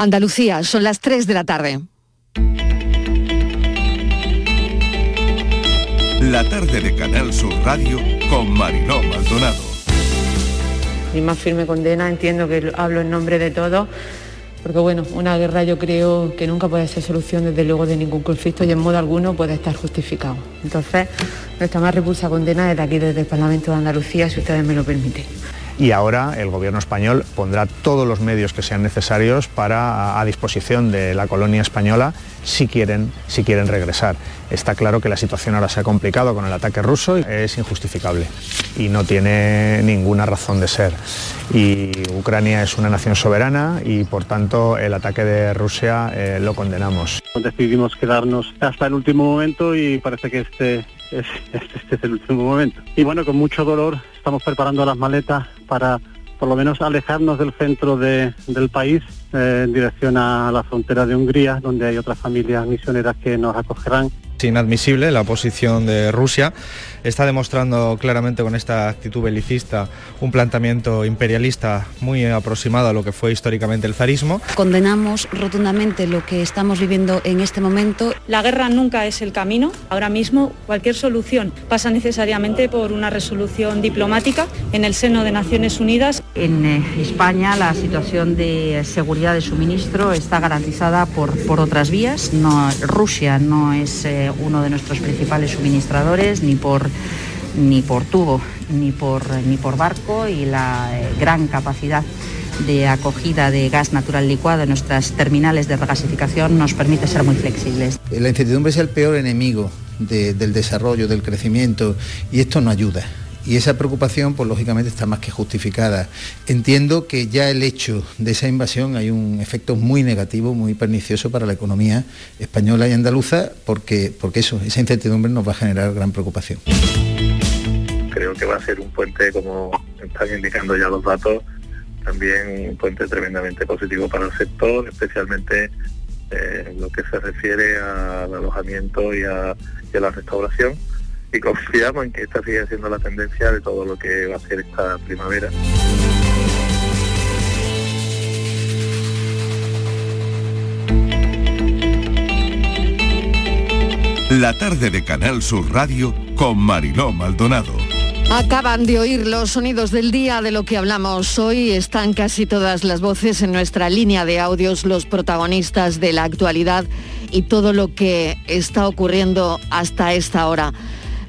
Andalucía, son las 3 de la tarde. La tarde de Canal Sur Radio con Mariló Maldonado. Mi más firme condena, entiendo que hablo en nombre de todos, porque bueno, una guerra yo creo que nunca puede ser solución desde luego de ningún conflicto y en modo alguno puede estar justificado. Entonces, nuestra más repulsa condena es de aquí desde el Parlamento de Andalucía, si ustedes me lo permiten y ahora el gobierno español pondrá todos los medios que sean necesarios para a disposición de la colonia española si quieren, si quieren regresar. Está claro que la situación ahora se ha complicado con el ataque ruso, es injustificable y no tiene ninguna razón de ser. Y Ucrania es una nación soberana y por tanto el ataque de Rusia eh, lo condenamos. Decidimos quedarnos hasta el último momento y parece que este este es el último momento. Y bueno, con mucho dolor estamos preparando las maletas para por lo menos alejarnos del centro del país eh, en dirección a la frontera de Hungría, donde hay otras familias misioneras que nos acogerán inadmisible la posición de Rusia. Está demostrando claramente con esta actitud belicista un planteamiento imperialista muy aproximado a lo que fue históricamente el zarismo. Condenamos rotundamente lo que estamos viviendo en este momento. La guerra nunca es el camino. Ahora mismo cualquier solución pasa necesariamente por una resolución diplomática en el seno de Naciones Unidas. En eh, España la situación de seguridad de suministro está garantizada por, por otras vías. No, Rusia no es eh, uno de nuestros principales suministradores, ni por, ni por tubo, ni por, ni por barco y la eh, gran capacidad de acogida de gas natural licuado en nuestras terminales de regasificación nos permite ser muy flexibles. La incertidumbre es el peor enemigo del desarrollo, del crecimiento y esto no ayuda. Y esa preocupación, pues lógicamente está más que justificada. Entiendo que ya el hecho de esa invasión hay un efecto muy negativo, muy pernicioso para la economía española y andaluza, porque, porque eso, esa incertidumbre nos va a generar gran preocupación. Creo que va a ser un puente, como están indicando ya los datos, también un puente tremendamente positivo para el sector, especialmente eh, en lo que se refiere al alojamiento y a la restauración y confiamos en que esta siga siendo la tendencia de todo lo que va a ser esta primavera. La tarde de Canal Sur Radio con Mariló Maldonado. Acaban de oír los sonidos del día de lo que hablamos hoy. Están casi todas las voces en nuestra línea de audios, los protagonistas de la actualidad y todo lo que está ocurriendo hasta esta hora.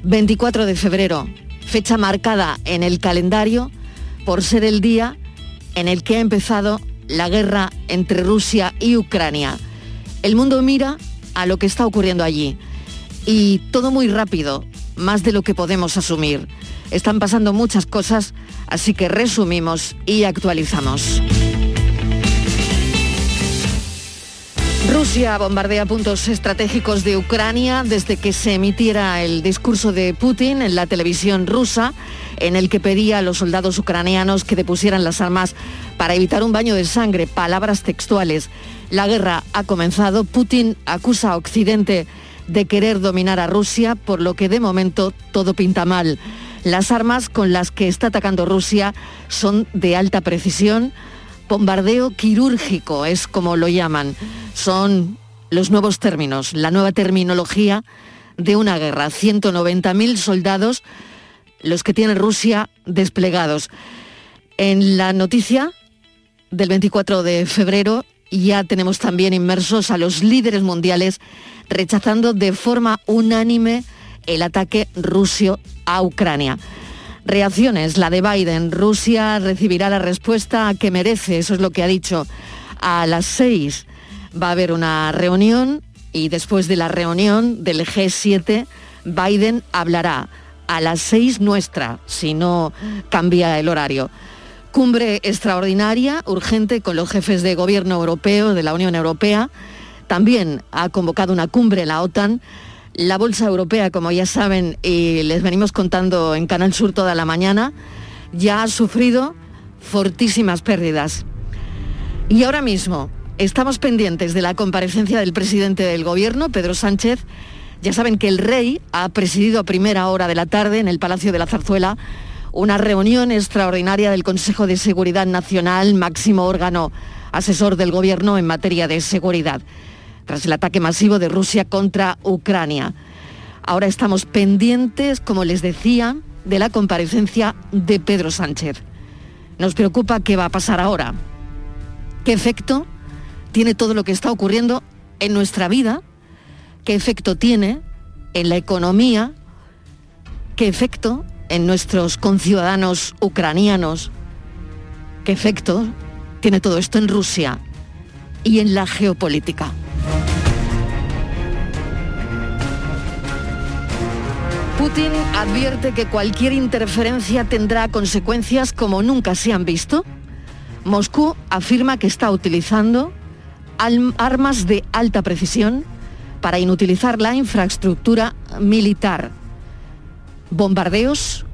24 de febrero, fecha marcada en el calendario por ser el día en el que ha empezado la guerra entre Rusia y Ucrania. El mundo mira a lo que está ocurriendo allí y todo muy rápido, más de lo que podemos asumir. Están pasando muchas cosas, así que resumimos y actualizamos. Rusia bombardea puntos estratégicos de Ucrania desde que se emitiera el discurso de Putin en la televisión rusa, en el que pedía a los soldados ucranianos que depusieran las armas para evitar un baño de sangre, palabras textuales. La guerra ha comenzado, Putin acusa a Occidente de querer dominar a Rusia, por lo que de momento todo pinta mal. Las armas con las que está atacando Rusia son de alta precisión, bombardeo quirúrgico es como lo llaman. Son los nuevos términos, la nueva terminología de una guerra. 190.000 soldados los que tiene Rusia desplegados. En la noticia del 24 de febrero ya tenemos también inmersos a los líderes mundiales rechazando de forma unánime el ataque ruso a Ucrania. Reacciones, la de Biden. Rusia recibirá la respuesta que merece, eso es lo que ha dicho. A las seis va a haber una reunión y después de la reunión del G7, Biden hablará a las seis nuestra, si no cambia el horario. Cumbre extraordinaria, urgente, con los jefes de gobierno europeo, de la Unión Europea. También ha convocado una cumbre la OTAN la Bolsa Europea, como ya saben y les venimos contando en Canal Sur toda la mañana, ya ha sufrido fortísimas pérdidas. Y ahora mismo estamos pendientes de la comparecencia del presidente del Gobierno, Pedro Sánchez. Ya saben que el rey ha presidido a primera hora de la tarde en el Palacio de la Zarzuela una reunión extraordinaria del Consejo de Seguridad Nacional, máximo órgano asesor del Gobierno en materia de seguridad, tras el ataque masivo de Rusia contra Ucrania. Ahora estamos pendientes, como les decía, de la comparecencia de Pedro Sánchez. Nos preocupa qué va a pasar ahora. ¿Qué efecto tiene todo lo que está ocurriendo en nuestra vida? ¿Qué efecto tiene en la economía? ¿Qué efecto en nuestros conciudadanos ucranianos? ¿Qué efecto tiene todo esto en Rusia y en la geopolítica? Putin advierte que cualquier interferencia tendrá consecuencias como nunca se han visto. Moscú afirma que está utilizando armas de alta precisión para inutilizar la infraestructura militar. Bombardeos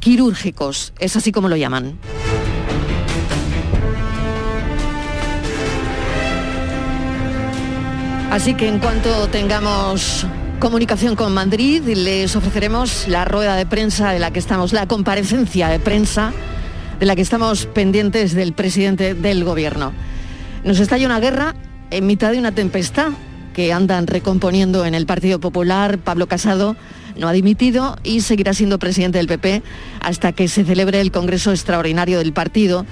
quirúrgicos, es así como lo llaman. Así que en cuanto tengamos comunicación con Madrid, les ofreceremos la rueda de prensa de la que estamos, la comparecencia de prensa de la que estamos pendientes del presidente del gobierno. Nos estalla una guerra en mitad de una tempestad que andan recomponiendo en el Partido Popular. Pablo Casado no ha dimitido y seguirá siendo presidente del PP hasta que se celebre el Congreso Extraordinario del partido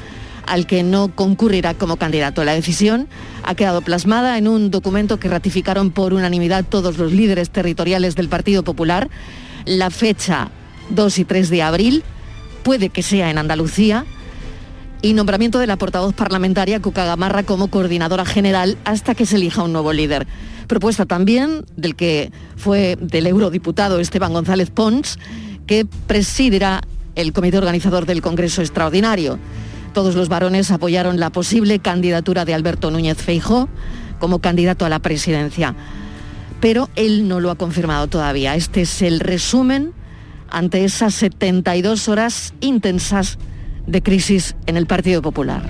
al que no concurrirá como candidato. La decisión ha quedado plasmada en un documento que ratificaron por unanimidad todos los líderes territoriales del Partido Popular. La fecha 2 y 3 de abril puede que sea en Andalucía y nombramiento de la portavoz parlamentaria Cuca Gamarra como coordinadora general hasta que se elija un nuevo líder. Propuesta también del que fue del eurodiputado Esteban González Pons, que presidirá el comité organizador del Congreso Extraordinario. Todos los varones apoyaron la posible candidatura de Alberto Núñez Feijó como candidato a la presidencia. Pero él no lo ha confirmado todavía. Este es el resumen ante esas 72 horas intensas de crisis en el Partido Popular.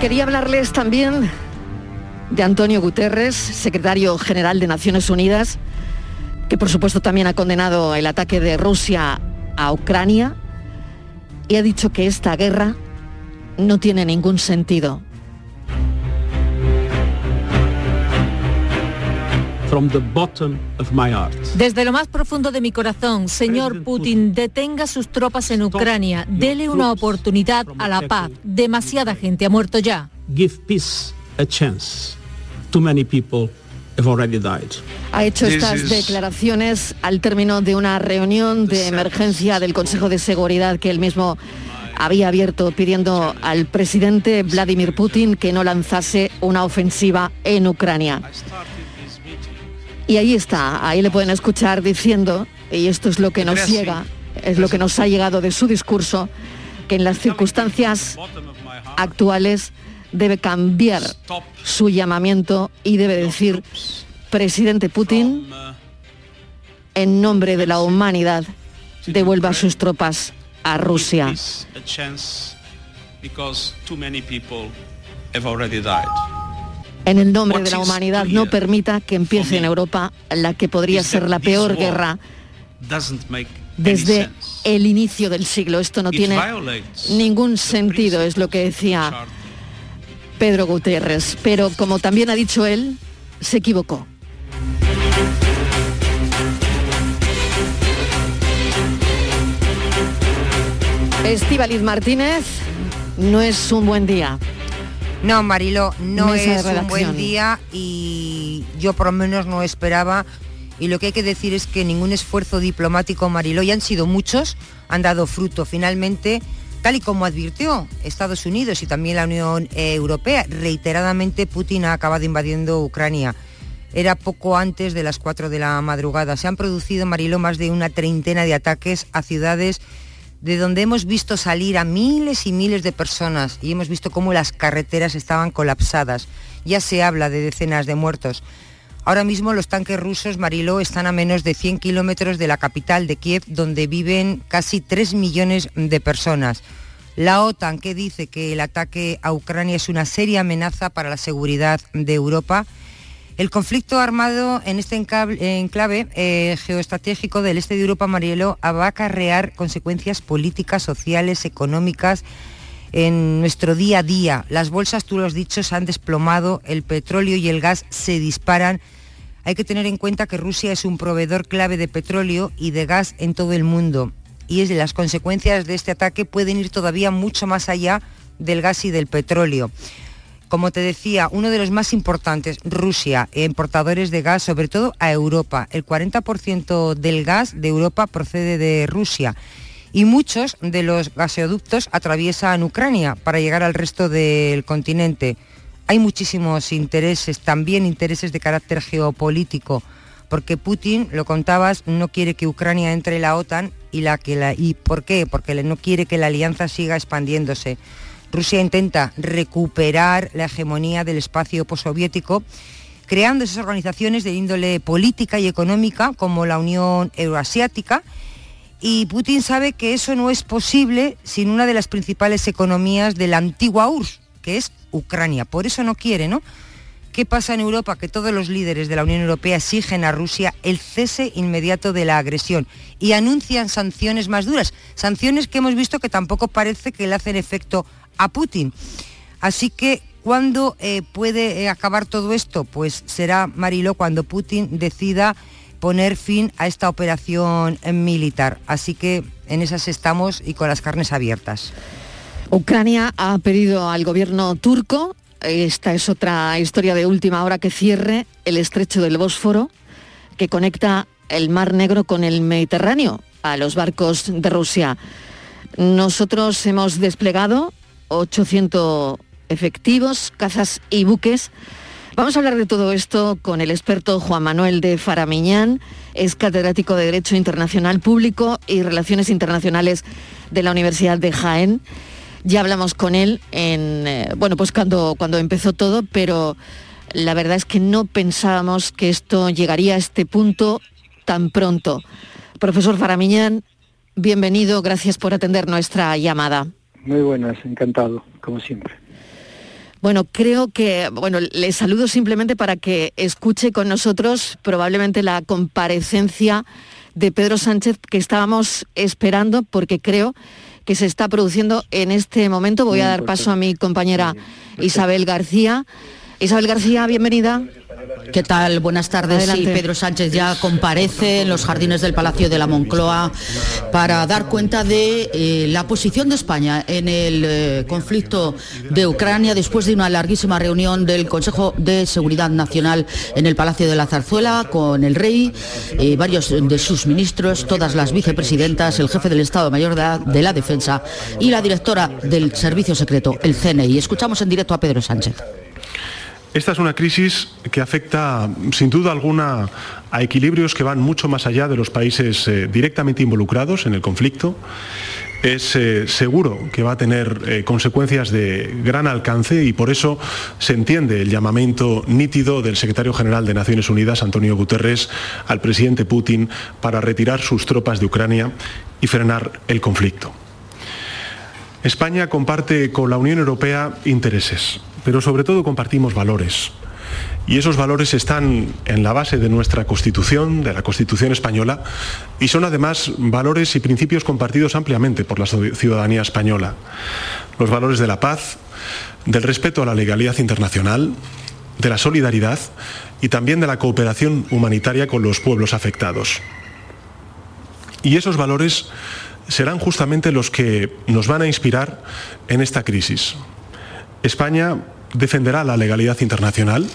Quería hablarles también de Antonio Guterres, secretario general de Naciones Unidas, que por supuesto también ha condenado el ataque de Rusia a Ucrania y ha dicho que esta guerra no tiene ningún sentido. Desde lo más profundo de mi corazón, señor Putin, detenga sus tropas en Ucrania, dele una oportunidad a la paz. Demasiada gente ha muerto ya. Give peace a chance. Too many people have already died. Ha hecho estas declaraciones al término de una reunión de emergencia del Consejo de Seguridad que él mismo había abierto pidiendo al presidente Vladimir Putin que no lanzase una ofensiva en Ucrania. Y ahí está, ahí le pueden escuchar diciendo, y esto es lo que nos llega, es lo que nos ha llegado de su discurso, que en las circunstancias actuales debe cambiar su llamamiento y debe decir, presidente Putin, en nombre de la humanidad, devuelva sus tropas a Rusia. en el nombre de la humanidad no permita que empiece en Europa la que podría ser la peor guerra desde el inicio del siglo. Esto no tiene ningún sentido, es lo que decía Pedro Guterres. Pero como también ha dicho él, se equivocó. Estíbaliz Martínez, no es un buen día. No, Marilo, no es un buen día y yo por lo menos no esperaba. Y lo que hay que decir es que ningún esfuerzo diplomático, Marilo, y han sido muchos, han dado fruto. Finalmente, tal y como advirtió Estados Unidos y también la Unión Europea, reiteradamente Putin ha acabado invadiendo Ucrania. Era poco antes de las 4 de la madrugada. Se han producido, Marilo, más de una treintena de ataques a ciudades de donde hemos visto salir a miles y miles de personas y hemos visto cómo las carreteras estaban colapsadas. Ya se habla de decenas de muertos. Ahora mismo los tanques rusos, Mariló, están a menos de 100 kilómetros de la capital de Kiev, donde viven casi 3 millones de personas. La OTAN, que dice que el ataque a Ucrania es una seria amenaza para la seguridad de Europa. El conflicto armado en este enclave eh, geoestratégico del este de Europa, Marielo, va a acarrear consecuencias políticas, sociales, económicas en nuestro día a día. Las bolsas, tú lo has dicho, se han desplomado, el petróleo y el gas se disparan. Hay que tener en cuenta que Rusia es un proveedor clave de petróleo y de gas en todo el mundo y las consecuencias de este ataque pueden ir todavía mucho más allá del gas y del petróleo. Como te decía, uno de los más importantes, Rusia, importadores de gas, sobre todo a Europa. El 40% del gas de Europa procede de Rusia y muchos de los gasoductos atraviesan Ucrania para llegar al resto del continente. Hay muchísimos intereses, también intereses de carácter geopolítico porque Putin, lo contabas, no quiere que Ucrania entre en la OTAN y, la que la, y ¿por qué? Porque no quiere que la alianza siga expandiéndose. Rusia intenta recuperar la hegemonía del espacio postsoviético creando esas organizaciones de índole política y económica como la Unión Euroasiática y Putin sabe que eso no es posible sin una de las principales economías de la antigua URSS, que es Ucrania. Por eso no quiere, ¿no? ¿Qué pasa en Europa? Que todos los líderes de la Unión Europea exigen a Rusia el cese inmediato de la agresión y anuncian sanciones más duras, sanciones que hemos visto que tampoco parece que le hacen efecto a Putin. Así que, ¿cuándo eh, puede eh, acabar todo esto? Pues será, Marilo, cuando Putin decida poner fin a esta operación militar. Así que en esas estamos y con las carnes abiertas. Ucrania ha pedido al gobierno turco esta es otra historia de última hora que cierre el estrecho del Bósforo, que conecta el Mar Negro con el Mediterráneo a los barcos de Rusia. Nosotros hemos desplegado 800 efectivos, cazas y buques. Vamos a hablar de todo esto con el experto Juan Manuel de Faramiñán, es catedrático de Derecho Internacional Público y Relaciones Internacionales de la Universidad de Jaén. Ya hablamos con él en, eh, bueno, pues cuando, cuando empezó todo, pero la verdad es que no pensábamos que esto llegaría a este punto tan pronto. Profesor Faramiñán, bienvenido, gracias por atender nuestra llamada. Muy buenas, encantado, como siempre. Bueno, creo que, bueno, le saludo simplemente para que escuche con nosotros probablemente la comparecencia de Pedro Sánchez que estábamos esperando porque creo que se está produciendo en este momento. Voy a dar paso a mi compañera Isabel García. Isabel García, bienvenida. ¿Qué tal? Buenas tardes. Sí, Pedro Sánchez ya comparece en los jardines del Palacio de la Moncloa para dar cuenta de eh, la posición de España en el eh, conflicto de Ucrania después de una larguísima reunión del Consejo de Seguridad Nacional en el Palacio de la Zarzuela con el rey, eh, varios de sus ministros, todas las vicepresidentas, el jefe del Estado Mayor de la Defensa y la directora del Servicio Secreto, el CNI. Escuchamos en directo a Pedro Sánchez. Esta es una crisis que afecta sin duda alguna a equilibrios que van mucho más allá de los países eh, directamente involucrados en el conflicto. Es eh, seguro que va a tener eh, consecuencias de gran alcance y por eso se entiende el llamamiento nítido del secretario general de Naciones Unidas, Antonio Guterres, al presidente Putin para retirar sus tropas de Ucrania y frenar el conflicto. España comparte con la Unión Europea intereses pero sobre todo compartimos valores. Y esos valores están en la base de nuestra Constitución, de la Constitución española, y son además valores y principios compartidos ampliamente por la ciudadanía española. Los valores de la paz, del respeto a la legalidad internacional, de la solidaridad y también de la cooperación humanitaria con los pueblos afectados. Y esos valores serán justamente los que nos van a inspirar en esta crisis. España defenderá la legalidad internacional,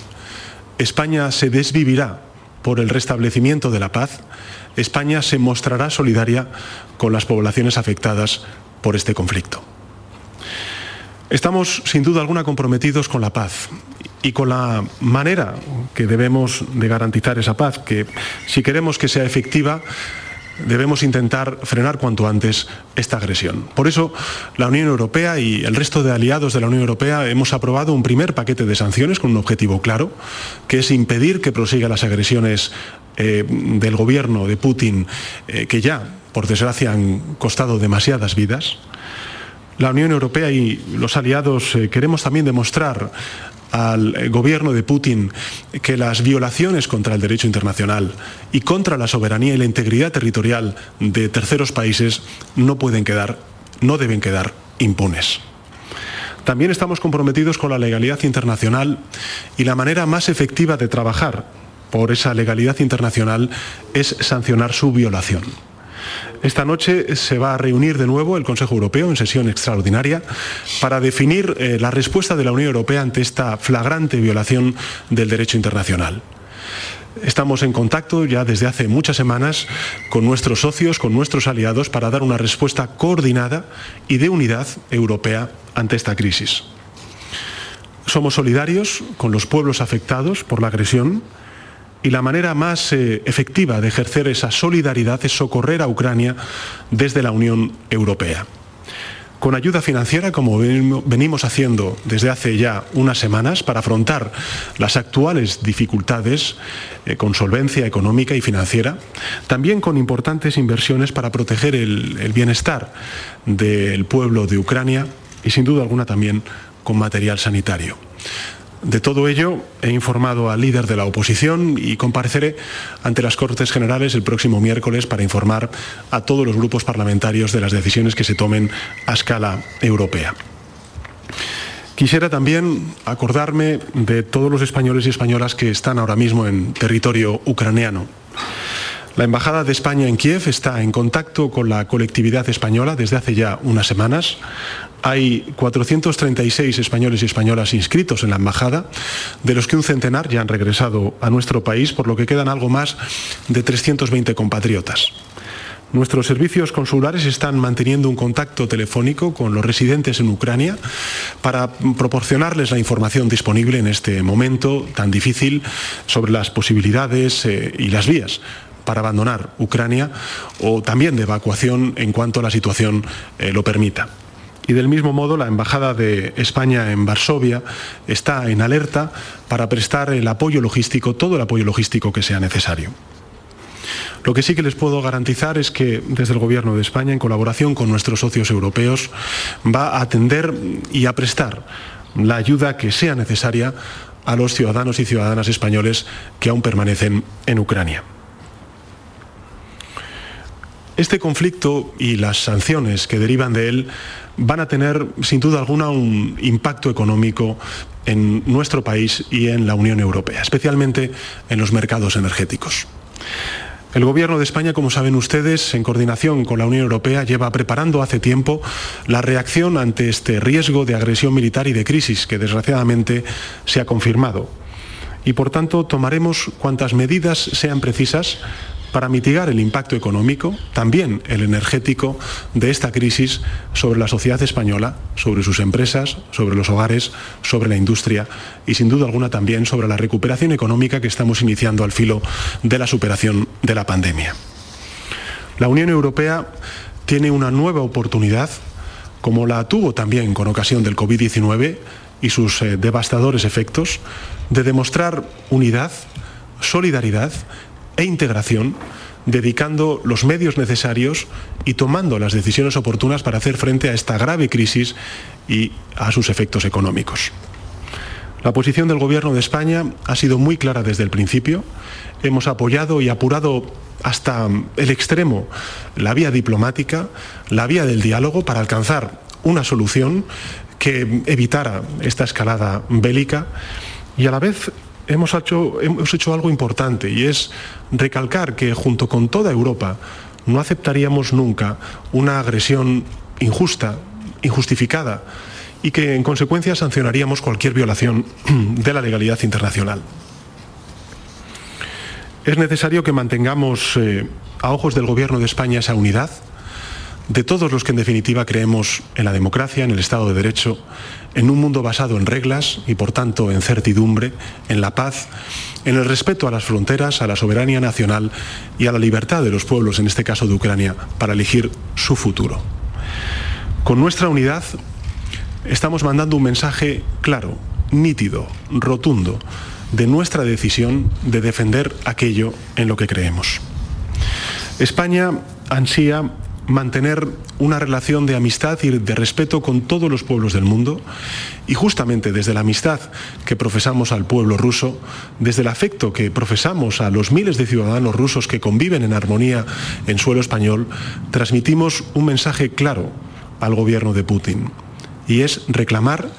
España se desvivirá por el restablecimiento de la paz, España se mostrará solidaria con las poblaciones afectadas por este conflicto. Estamos sin duda alguna comprometidos con la paz y con la manera que debemos de garantizar esa paz, que si queremos que sea efectiva, debemos intentar frenar cuanto antes esta agresión. Por eso, la Unión Europea y el resto de aliados de la Unión Europea hemos aprobado un primer paquete de sanciones con un objetivo claro, que es impedir que prosigan las agresiones eh, del gobierno de Putin, eh, que ya, por desgracia, han costado demasiadas vidas. La Unión Europea y los aliados eh, queremos también demostrar al gobierno de Putin que las violaciones contra el derecho internacional y contra la soberanía y la integridad territorial de terceros países no pueden quedar, no deben quedar impunes. También estamos comprometidos con la legalidad internacional y la manera más efectiva de trabajar por esa legalidad internacional es sancionar su violación. Esta noche se va a reunir de nuevo el Consejo Europeo en sesión extraordinaria para definir eh, la respuesta de la Unión Europea ante esta flagrante violación del derecho internacional. Estamos en contacto ya desde hace muchas semanas con nuestros socios, con nuestros aliados, para dar una respuesta coordinada y de unidad europea ante esta crisis. Somos solidarios con los pueblos afectados por la agresión y la manera más eh, efectiva de ejercer esa solidaridad es socorrer a Ucrania desde la Unión Europea. Con ayuda financiera, como venimos haciendo desde hace ya unas semanas, para afrontar las actuales dificultades eh, con solvencia económica y financiera, también con importantes inversiones para proteger el bienestar del pueblo de Ucrania y sin duda alguna también con material sanitario. De todo ello he informado al líder de la oposición y compareceré ante las Cortes Generales el próximo miércoles para informar a todos los grupos parlamentarios de las decisiones que se tomen a escala europea. Quisiera también acordarme de todos los españoles y españolas que están ahora mismo en territorio ucraniano. La Embajada de España en Kiev está en contacto con la colectividad española desde hace ya unas semanas. Hay 436 españoles y españolas inscritos en la embajada, de los que un centenar ya han regresado a nuestro país, por lo que quedan algo más de 320 compatriotas. Nuestros servicios consulares están manteniendo un contacto telefónico con los residentes en Ucrania para proporcionarles la información disponible en este momento tan difícil sobre las posibilidades eh, y las vías para abandonar Ucrania o también de evacuación en cuanto la situación eh, lo permita. Y del mismo modo, la Embajada de España en Varsovia está en alerta para prestar el apoyo logístico, todo el apoyo logístico que sea necesario. Lo que sí que les puedo garantizar es que desde el Gobierno de España, en colaboración con nuestros socios europeos, va a atender y a prestar la ayuda que sea necesaria a los ciudadanos y ciudadanas españoles que aún permanecen en Ucrania. Este conflicto y las sanciones que derivan de él van a tener sin duda alguna un impacto económico en nuestro país y en la Unión Europea, especialmente en los mercados energéticos. El Gobierno de España, como saben ustedes, en coordinación con la Unión Europea, lleva preparando hace tiempo la reacción ante este riesgo de agresión militar y de crisis que desgraciadamente se ha confirmado. Y por tanto tomaremos cuantas medidas sean precisas para mitigar el impacto económico, también el energético, de esta crisis sobre la sociedad española, sobre sus empresas, sobre los hogares, sobre la industria y sin duda alguna también sobre la recuperación económica que estamos iniciando al filo de la superación de la pandemia. La Unión Europea tiene una nueva oportunidad, como la tuvo también con ocasión del COVID-19 y sus eh, devastadores efectos, de demostrar unidad, solidaridad e integración, dedicando los medios necesarios y tomando las decisiones oportunas para hacer frente a esta grave crisis y a sus efectos económicos. La posición del Gobierno de España ha sido muy clara desde el principio. Hemos apoyado y apurado hasta el extremo la vía diplomática, la vía del diálogo para alcanzar una solución que evitara esta escalada bélica y a la vez hemos hecho, algo importante y es recalcar que junto con toda Europa no aceptaríamos nunca una agresión injusta, injustificada y que en consecuencia sancionaríamos cualquier violación de la legalidad internacional. Es necesario que mantengamos eh, a ojos del Gobierno de España esa unidad, de todos los que en definitiva creemos en la democracia, en el Estado de Derecho, en un mundo basado en reglas y por tanto en certidumbre, en la paz, en el respeto a las fronteras, a la soberanía nacional y a la libertad de los pueblos, en este caso de Ucrania, para elegir su futuro. Con nuestra unidad estamos mandando un mensaje claro, nítido, rotundo, de nuestra decisión de defender aquello en lo que creemos. España ansía mantener una relación de amistad y de respeto con todos los pueblos del mundo. Y justamente desde la amistad que profesamos al pueblo ruso, desde el afecto que profesamos a los miles de ciudadanos rusos que conviven en armonía en suelo español, transmitimos un mensaje claro al gobierno de Putin. Y es reclamar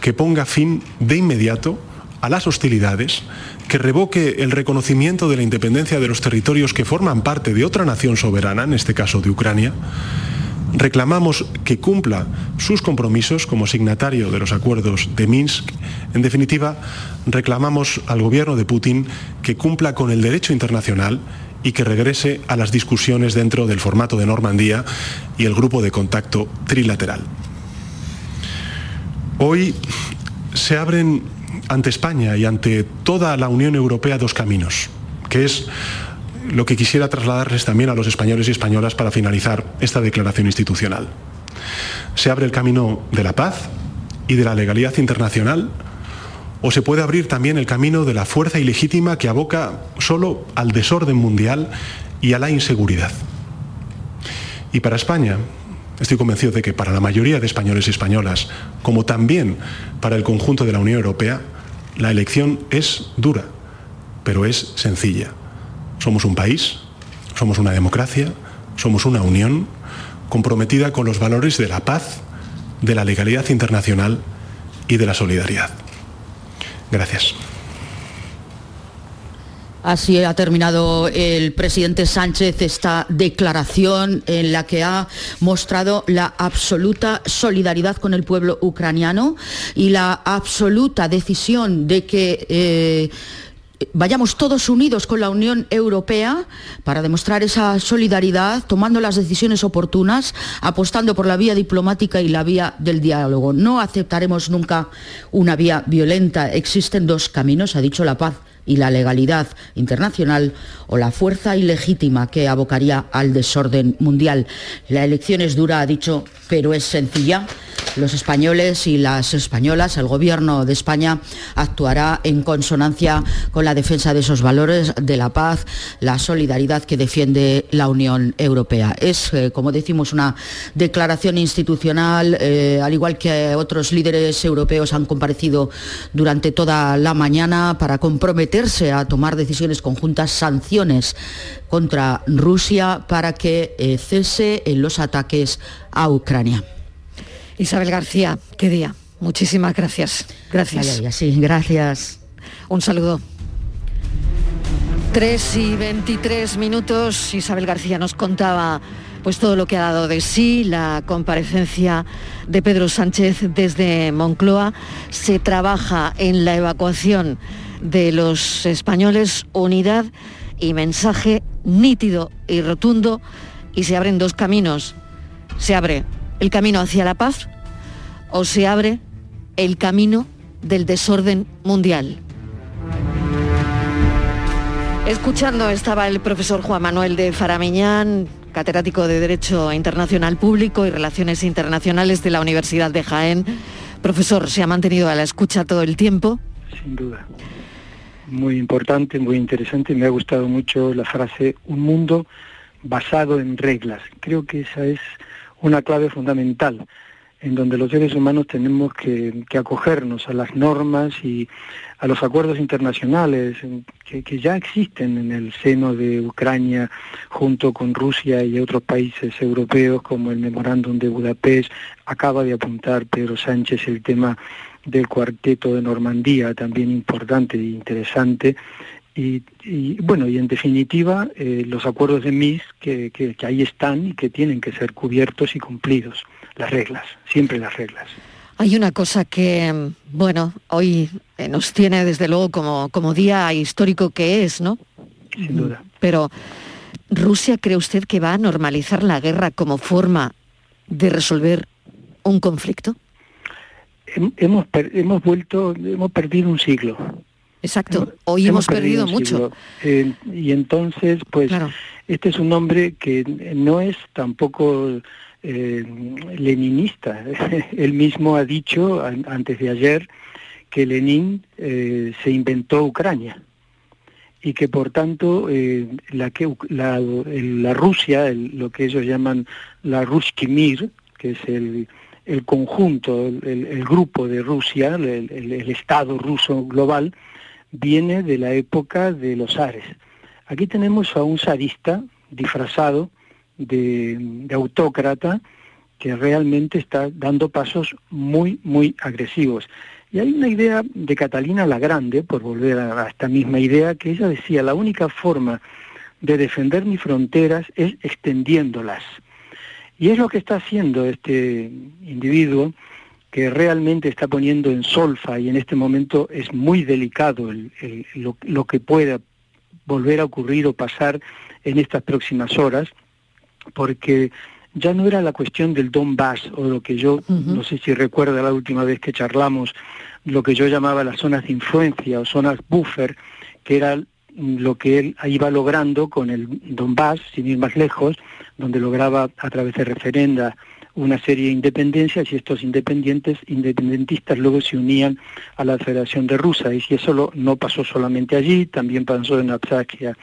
que ponga fin de inmediato a las hostilidades, que revoque el reconocimiento de la independencia de los territorios que forman parte de otra nación soberana, en este caso de Ucrania. Reclamamos que cumpla sus compromisos como signatario de los acuerdos de Minsk. En definitiva, reclamamos al gobierno de Putin que cumpla con el derecho internacional y que regrese a las discusiones dentro del formato de Normandía y el grupo de contacto trilateral. Hoy se abren ante España y ante toda la Unión Europea dos caminos, que es lo que quisiera trasladarles también a los españoles y españolas para finalizar esta declaración institucional. Se abre el camino de la paz y de la legalidad internacional o se puede abrir también el camino de la fuerza ilegítima que aboca solo al desorden mundial y a la inseguridad. Y para España, estoy convencido de que para la mayoría de españoles y españolas, como también para el conjunto de la Unión Europea, la elección es dura, pero es sencilla. Somos un país, somos una democracia, somos una unión comprometida con los valores de la paz, de la legalidad internacional y de la solidaridad. Gracias. Así ha terminado el presidente Sánchez esta declaración en la que ha mostrado la absoluta solidaridad con el pueblo ucraniano y la absoluta decisión de que eh, vayamos todos unidos con la Unión Europea para demostrar esa solidaridad, tomando las decisiones oportunas, apostando por la vía diplomática y la vía del diálogo. No aceptaremos nunca una vía violenta. Existen dos caminos, ha dicho la paz y la legalidad internacional o la fuerza ilegítima que abocaría al desorden mundial. La elección es dura, ha dicho, pero es sencilla. Los españoles y las españolas, el gobierno de España actuará en consonancia con la defensa de esos valores de la paz, la solidaridad que defiende la Unión Europea. Es, eh, como decimos, una declaración institucional, eh, al igual que otros líderes europeos han comparecido durante toda la mañana para comprometerse a tomar decisiones conjuntas, sanciones contra Rusia para que eh, cese en los ataques a Ucrania. Isabel García, qué día. Muchísimas gracias. Gracias. sí, gracias. Un saludo. 3 y 23 minutos. Isabel García nos contaba pues todo lo que ha dado de sí la comparecencia de Pedro Sánchez desde Moncloa. Se trabaja en la evacuación de los españoles, unidad y mensaje nítido y rotundo y se abren dos caminos. Se abre el camino hacia la paz o se abre el camino del desorden mundial. Escuchando estaba el profesor Juan Manuel de Faramiñán, catedrático de Derecho Internacional Público y Relaciones Internacionales de la Universidad de Jaén. Profesor, ¿se ha mantenido a la escucha todo el tiempo? Sin duda. Muy importante, muy interesante. Me ha gustado mucho la frase un mundo basado en reglas. Creo que esa es una clave fundamental en donde los seres humanos tenemos que, acogernos a las normas y a los acuerdos internacionales que, que, ya existen en el seno de Ucrania junto con Rusia y otros países europeos como el memorándum de Budapest. Acaba de apuntar Pedro Sánchez el tema del cuarteto de Normandía, también importante e interesante, y, bueno, y en definitiva, eh, los acuerdos de MIS que, que, ahí están y que tienen que ser cubiertos y cumplidos. Las reglas, siempre las reglas. Hay una cosa que, bueno, hoy eh, nos tiene desde luego como, como día histórico que es, ¿no? Sin duda. Pero, ¿Rusia cree usted que va a normalizar la guerra como forma de resolver un conflicto? Hemos, hemos vuelto, hemos perdido un siglo. Exacto, hoy hemos, perdido, mucho. Eh, y entonces, pues, este es un hombre que no es tampoco eh, leninista. Él mismo ha dicho antes de ayer que Lenin eh, se inventó Ucrania y que por tanto eh, la, que, la, la Rusia, lo que ellos llaman la Ruskimir, que es el, el conjunto, el, grupo de Rusia, el, Estado ruso global, viene de la época de los zares. Aquí tenemos a un zarista disfrazado de, de autócrata que realmente está dando pasos muy, muy agresivos. Y hay una idea de Catalina la Grande, por volver a, esta misma idea, que ella decía, la única forma de defender mis fronteras es extendiéndolas. Y es lo que está haciendo este individuo que realmente está poniendo en solfa y en este momento es muy delicado lo, lo, que pueda volver a ocurrir o pasar en estas próximas horas, porque ya no era la cuestión del Donbass o lo que yo, no sé si recuerda la última vez que charlamos, lo que yo llamaba las zonas de influencia o zonas buffer, que era lo que él iba logrando con el Donbass, sin ir más lejos, donde lograba a través de referenda una serie de independencias y estos independientes, independentistas luego se unían a la Federación de Rusia y si eso no pasó solamente allí, también pasó en Abkhazia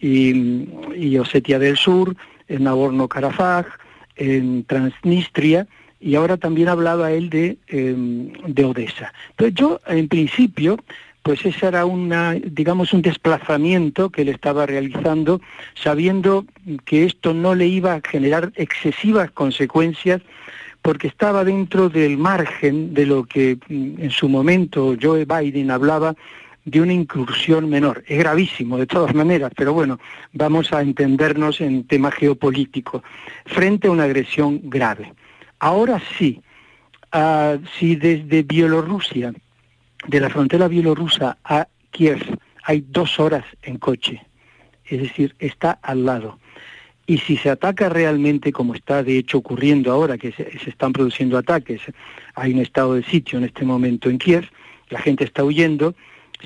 y, y Osetia del Sur, en Nagorno-Karabaj, en Transnistria, y ahora también hablaba él de, em, de Odessa. Entonces yo, en principio, pues ese era una, digamos, un desplazamiento que él estaba realizando, sabiendo que esto no le iba a generar excesivas consecuencias, porque estaba dentro del margen de lo que mm, en su momento Joe Biden hablaba de una incursión menor. Es gravísimo, de todas maneras, pero bueno, vamos a entendernos en tema geopolítico, frente a una agresión grave. Ahora sí, ah, si desde Bielorrusia, de la frontera bielorrusa a Kiev, hay dos horas en coche, es decir, está al lado. Y si se ataca realmente, como está de hecho ocurriendo ahora, que se, están produciendo ataques, hay un estado de sitio en este momento en Kiev, la gente está huyendo,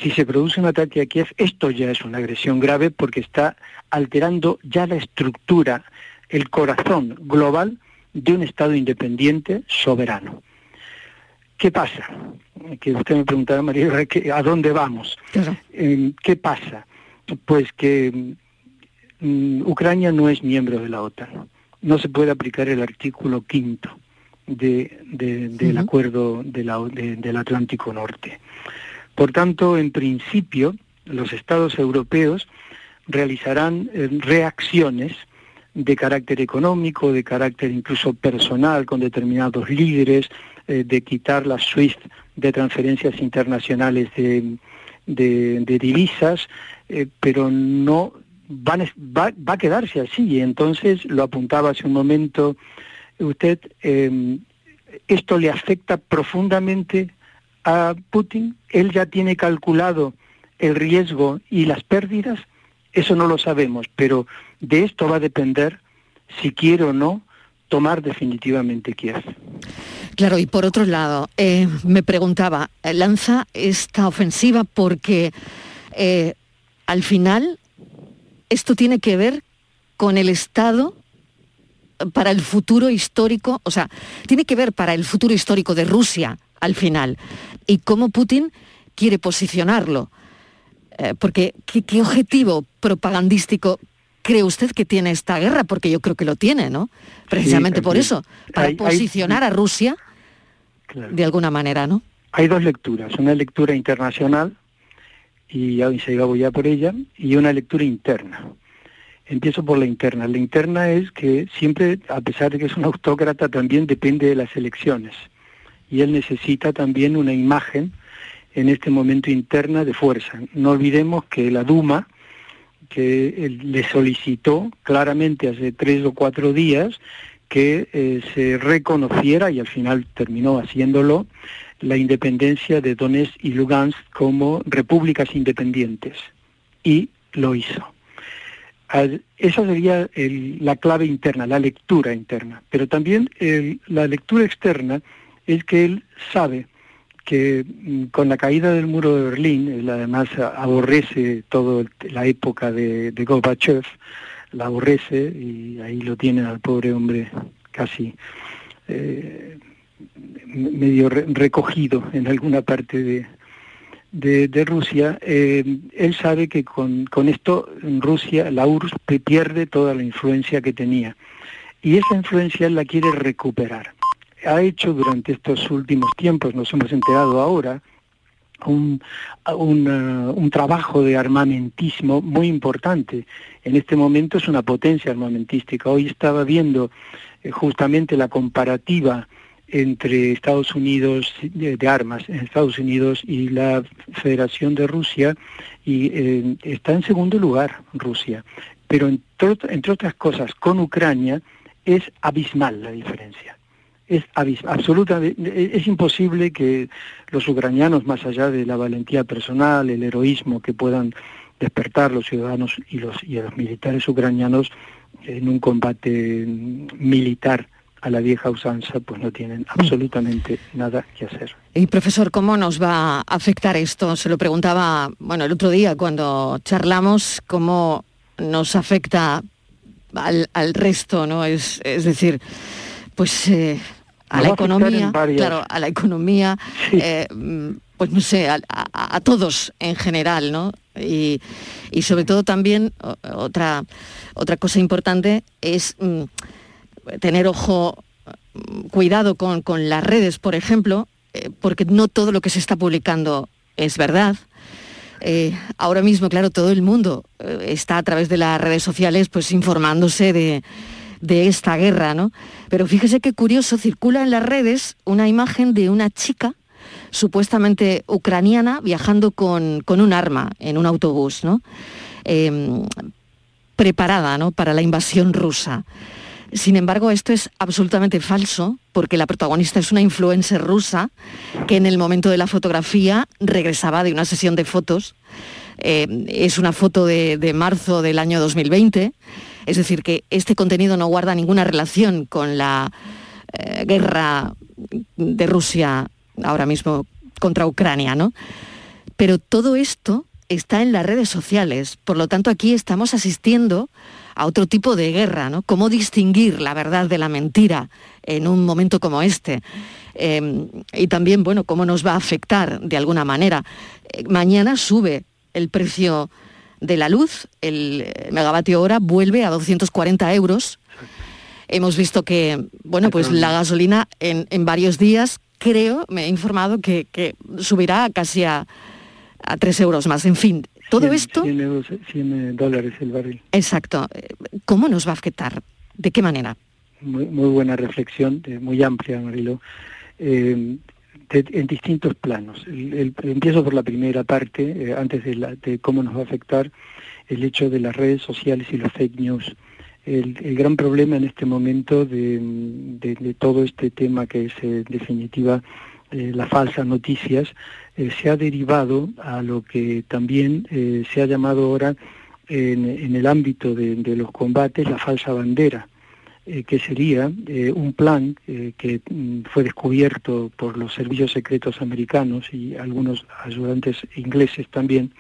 si se produce un ataque a Kiev, esto ya es una agresión grave porque está alterando ya la estructura, el corazón global de un Estado independiente soberano. ¿Qué pasa? Que usted me preguntaba, María, ¿a dónde vamos? Eh, ¿Qué pasa? Pues que mm, Ucrania no es miembro de la OTAN. No se puede aplicar el artículo quinto del acuerdo del Atlántico Norte. Por tanto, en principio, los Estados europeos realizarán eh, reacciones de carácter económico, de carácter incluso personal con determinados líderes, eh, de quitar la SWIFT de transferencias internacionales de, divisas, eh, pero no va, va, a quedarse así. Y entonces, lo apuntaba hace un momento usted, esto le afecta profundamente a Putin, él ya tiene calculado el riesgo y las pérdidas, eso no lo sabemos, pero de esto va a depender si quiere o no tomar definitivamente Kiev. Claro, y por otro lado, eh, me preguntaba, lanza esta ofensiva porque eh, al final esto tiene que ver con el Estado para el futuro histórico, o sea, tiene que ver para el futuro histórico de Rusia al final y cómo Putin quiere posicionarlo. Eh, porque, ¿qué, objetivo propagandístico cree usted que tiene esta guerra? Porque yo creo que lo tiene, ¿no? Precisamente por eso, para posicionar a Rusia de alguna manera, ¿no? Hay dos lecturas, una lectura internacional, y ya voy ya por ella, y una lectura interna. Empiezo por la interna. La interna es que siempre, a pesar de que es un autócrata, también depende de las elecciones y él necesita también una imagen en este momento interna de fuerza. No olvidemos que la Duma, que le solicitó claramente hace tres o cuatro días que eh, se reconociera, y al final terminó haciéndolo, la independencia de Donetsk y Lugansk como repúblicas independientes. Y lo hizo. esa sería la clave interna, la lectura interna. Pero también la lectura externa es que él sabe que mm, con la caída del muro de Berlín, él además aborrece toda la época de, de Gorbachev, la aborrece y ahí lo tiene al pobre hombre casi eh, medio recogido en alguna parte de, de, Rusia, eh, él sabe que con, con, esto Rusia, la URSS, pierde toda la influencia que tenía. Y esa influencia él la quiere recuperar. Ha hecho durante estos últimos tiempos, nos hemos enterado ahora, un, un, uh, un, trabajo de armamentismo muy importante. En este momento es una potencia armamentística. Hoy estaba viendo eh, justamente la comparativa entre Estados Unidos de, armas Estados Unidos y la Federación de Rusia y eh, está en segundo lugar Rusia pero entre, entre, otras cosas con Ucrania es abismal la diferencia es absolutamente es imposible que los ucranianos más allá de la valentía personal el heroísmo que puedan despertar los ciudadanos y los y los militares ucranianos en un combate militar a la vieja usanza, pues no tienen absolutamente nada que hacer. Y profesor, ¿cómo nos va a afectar esto? Se lo preguntaba, bueno, el otro día cuando charlamos, ¿cómo nos afecta al, resto, ¿no? Es, es decir, pues eh, a la economía, claro, a la economía, eh, pues no sé, a, todos en general, ¿no? Y, y sobre todo también otra, otra cosa importante es mm, tener ojo, cuidado con, las redes, por ejemplo, eh, porque no todo lo que se está publicando es verdad. Eh, ahora mismo, claro, todo el mundo eh, está a través de las redes sociales pues informándose de, esta guerra, ¿no? Pero fíjese qué curioso, circula en las redes una imagen de una chica supuestamente ucraniana viajando con, un arma en un autobús, ¿no? preparada ¿no? para la invasión rusa. Sin embargo, esto es absolutamente falso porque la protagonista es una influencer rusa que en el momento de la fotografía regresaba de una sesión de fotos. Eh, es una foto de, marzo del año 2020. Es decir, que este contenido no guarda ninguna relación con la eh, guerra de Rusia ahora mismo contra Ucrania, ¿no? Pero todo esto está en las redes sociales. Por lo tanto, aquí estamos asistiendo a otro tipo de guerra, ¿no? ¿Cómo distinguir la verdad de la mentira en un momento como este? Em, y también, bueno, cómo nos va a afectar de alguna manera. Eh, mañana sube el precio de la luz, el megavatio hora vuelve a 240 euros. Hemos visto que, bueno, pues la gasolina en, varios días, creo, me he informado que, subirá casi a, a 3 euros más. En fin, todo esto... 100, dólares el barril. Exacto. ¿Cómo nos va a afectar? ¿De qué manera? Muy, buena reflexión, muy amplia, Marilo. Eh, en distintos planos. empiezo por la primera parte, eh, antes de, cómo nos va a afectar el hecho de las redes sociales y los fake news. El, gran problema en este momento de, todo este tema que es en definitiva eh, las falsas noticias eh, se ha derivado a lo que también se ha llamado ahora en, el ámbito de, los combates la falsa bandera, eh, que sería un plan que mm, fue descubierto por los servicios secretos americanos y algunos ayudantes ingleses también,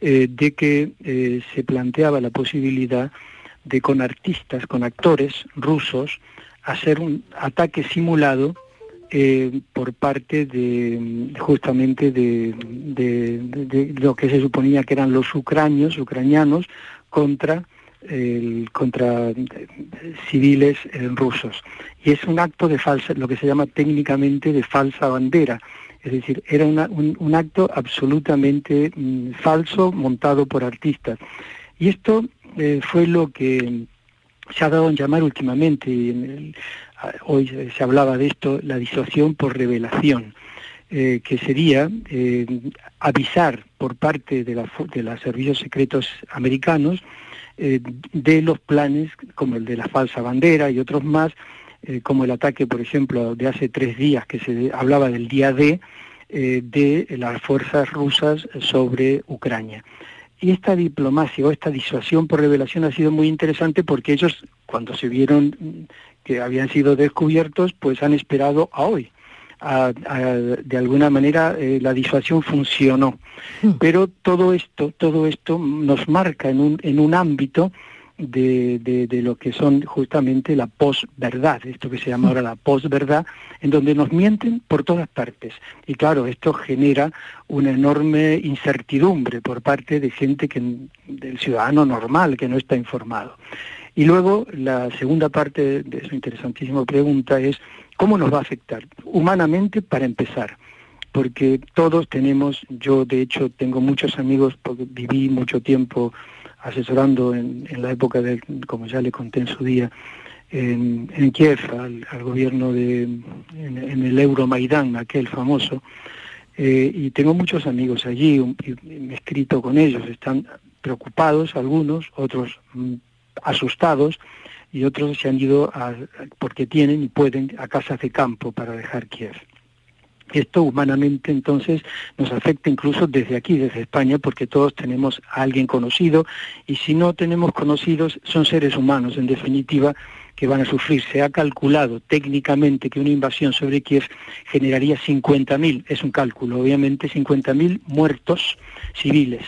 de que se planteaba la posibilidad de con artistas, con actores rusos, hacer un ataque simulado eh, por parte de justamente de, lo que se suponía que eran los ucranios, ucranianos, contra el, contra civiles eh, rusos. Y es un acto de falsa, lo que se llama técnicamente de falsa bandera. Es decir, era un, acto absolutamente mm, falso montado por artistas. Y esto eh, fue lo que se ha dado en llamar últimamente en hoy se hablaba de esto, la disociación por revelación, eh, que sería eh, avisar por parte de, los servicios secretos americanos eh, de los planes como el de la falsa bandera y otros más, como el ataque, por ejemplo, de hace tres días que se hablaba del día D de las fuerzas rusas sobre Ucrania. y esta diplomacia o esta disuasión por revelación ha sido muy interesante porque ellos, cuando se vieron que habían sido descubiertos, pues han esperado a hoy. De alguna manera eh, la disuasión funcionó. Hmm. Pero todo esto, todo esto nos marca en un, en un ámbito de, de, lo que son justamente la posverdad, esto que se llama ahora la posverdad, en donde nos mienten por todas partes. Y claro, esto genera una enorme incertidumbre por parte de gente que, del ciudadano normal que no está informado. Y luego la segunda parte de su interesantísima pregunta es ¿cómo nos va a afectar? Humanamente, para empezar porque todos tenemos, yo de hecho tengo muchos amigos, porque viví mucho tiempo asesorando en, la época de, como ya le conté en su día, en, Kiev al, gobierno de, en, el Euromaidán, aquel famoso, eh, y tengo muchos amigos allí, me he escrito con ellos, están preocupados algunos, otros mm, asustados, y otros se han ido porque tienen y pueden a casas de campo para dejar Kiev. Esto humanamente entonces nos afecta incluso desde aquí, desde España, porque todos tenemos a alguien conocido y si no tenemos conocidos son seres humanos, en definitiva, que van a sufrir. Se ha calculado técnicamente que una invasión sobre Kiev generaría 50.000, es un cálculo, obviamente 50.000 muertos civiles,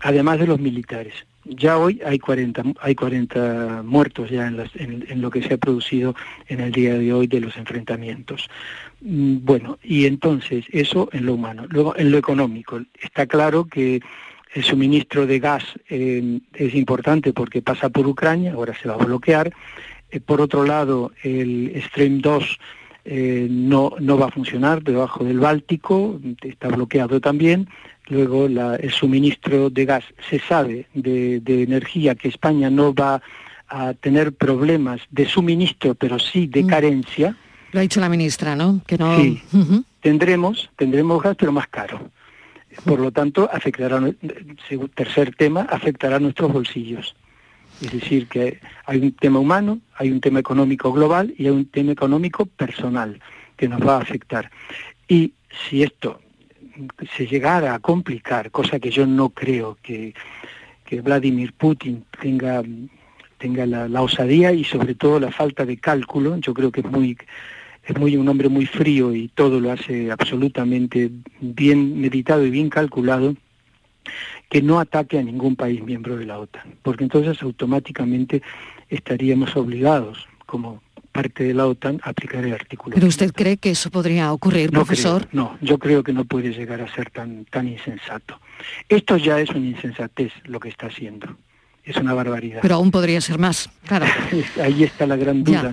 además de los militares. Ya hoy hay 40, hay 40 muertos ya en, en lo que se ha producido en el día de hoy de los enfrentamientos. Mm, bueno, y entonces eso en lo humano. Luego en lo económico. Está claro que el suministro de gas eh, es importante porque pasa por Ucrania, ahora se va a bloquear. Eh, por otro lado, el Stream 2 eh, no, no va a funcionar debajo del Báltico, está bloqueado también. Luego el suministro de gas, se sabe de, de energía que España no va a tener problemas de suministro, pero sí de mm. carencia lo ha dicho la ministra, ¿no? Que no... Sí, tendremos, tendremos gas, pero más caro. Por lo tanto, afectará, tercer tema, afectará a nuestros bolsillos. Es decir, que hay un tema humano, hay un tema económico global y hay un tema económico personal que nos va a afectar. Y si esto se llegara a complicar, cosa que yo no creo que, que Vladimir Putin tenga, tenga la, la, osadía y sobre todo la falta de cálculo, yo creo que es muy es muy un hombre muy frío y todo lo hace absolutamente bien meditado y bien calculado, que no ataque a ningún país miembro de la OTAN, porque entonces automáticamente estaríamos obligados como parte de la OTAN aplicar el artículo. ¿Pero usted cree que eso podría ocurrir, profesor? no, yo creo que no puede llegar a ser tan, tan insensato. Esto ya es una insensatez lo que está haciendo. Es una barbaridad. Pero aún podría ser más, claro. Ahí está la gran duda,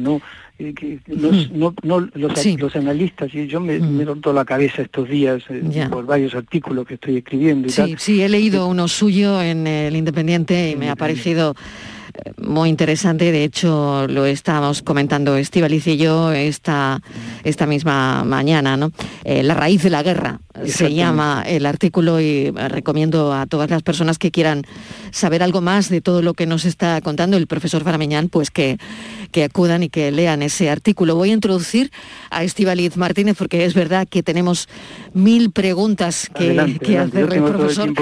los, no, no, los, analistas, y yo me, he roto la cabeza estos días eh, por varios artículos que estoy escribiendo. Y sí, sí, he leído uno suyo en El Independiente y me ha parecido muy interesante. De hecho, lo estamos comentando Estivaliz y yo esta, esta misma mañana. ¿no? Eh, la raíz de la guerra se llama el artículo y recomiendo a todas las personas que quieran saber algo más de todo lo que nos está contando el profesor Farameñán, pues que, que acudan y que lean ese artículo. Voy a introducir a Estivaliz Martínez porque es verdad que tenemos mil preguntas que, hacerle, profesor.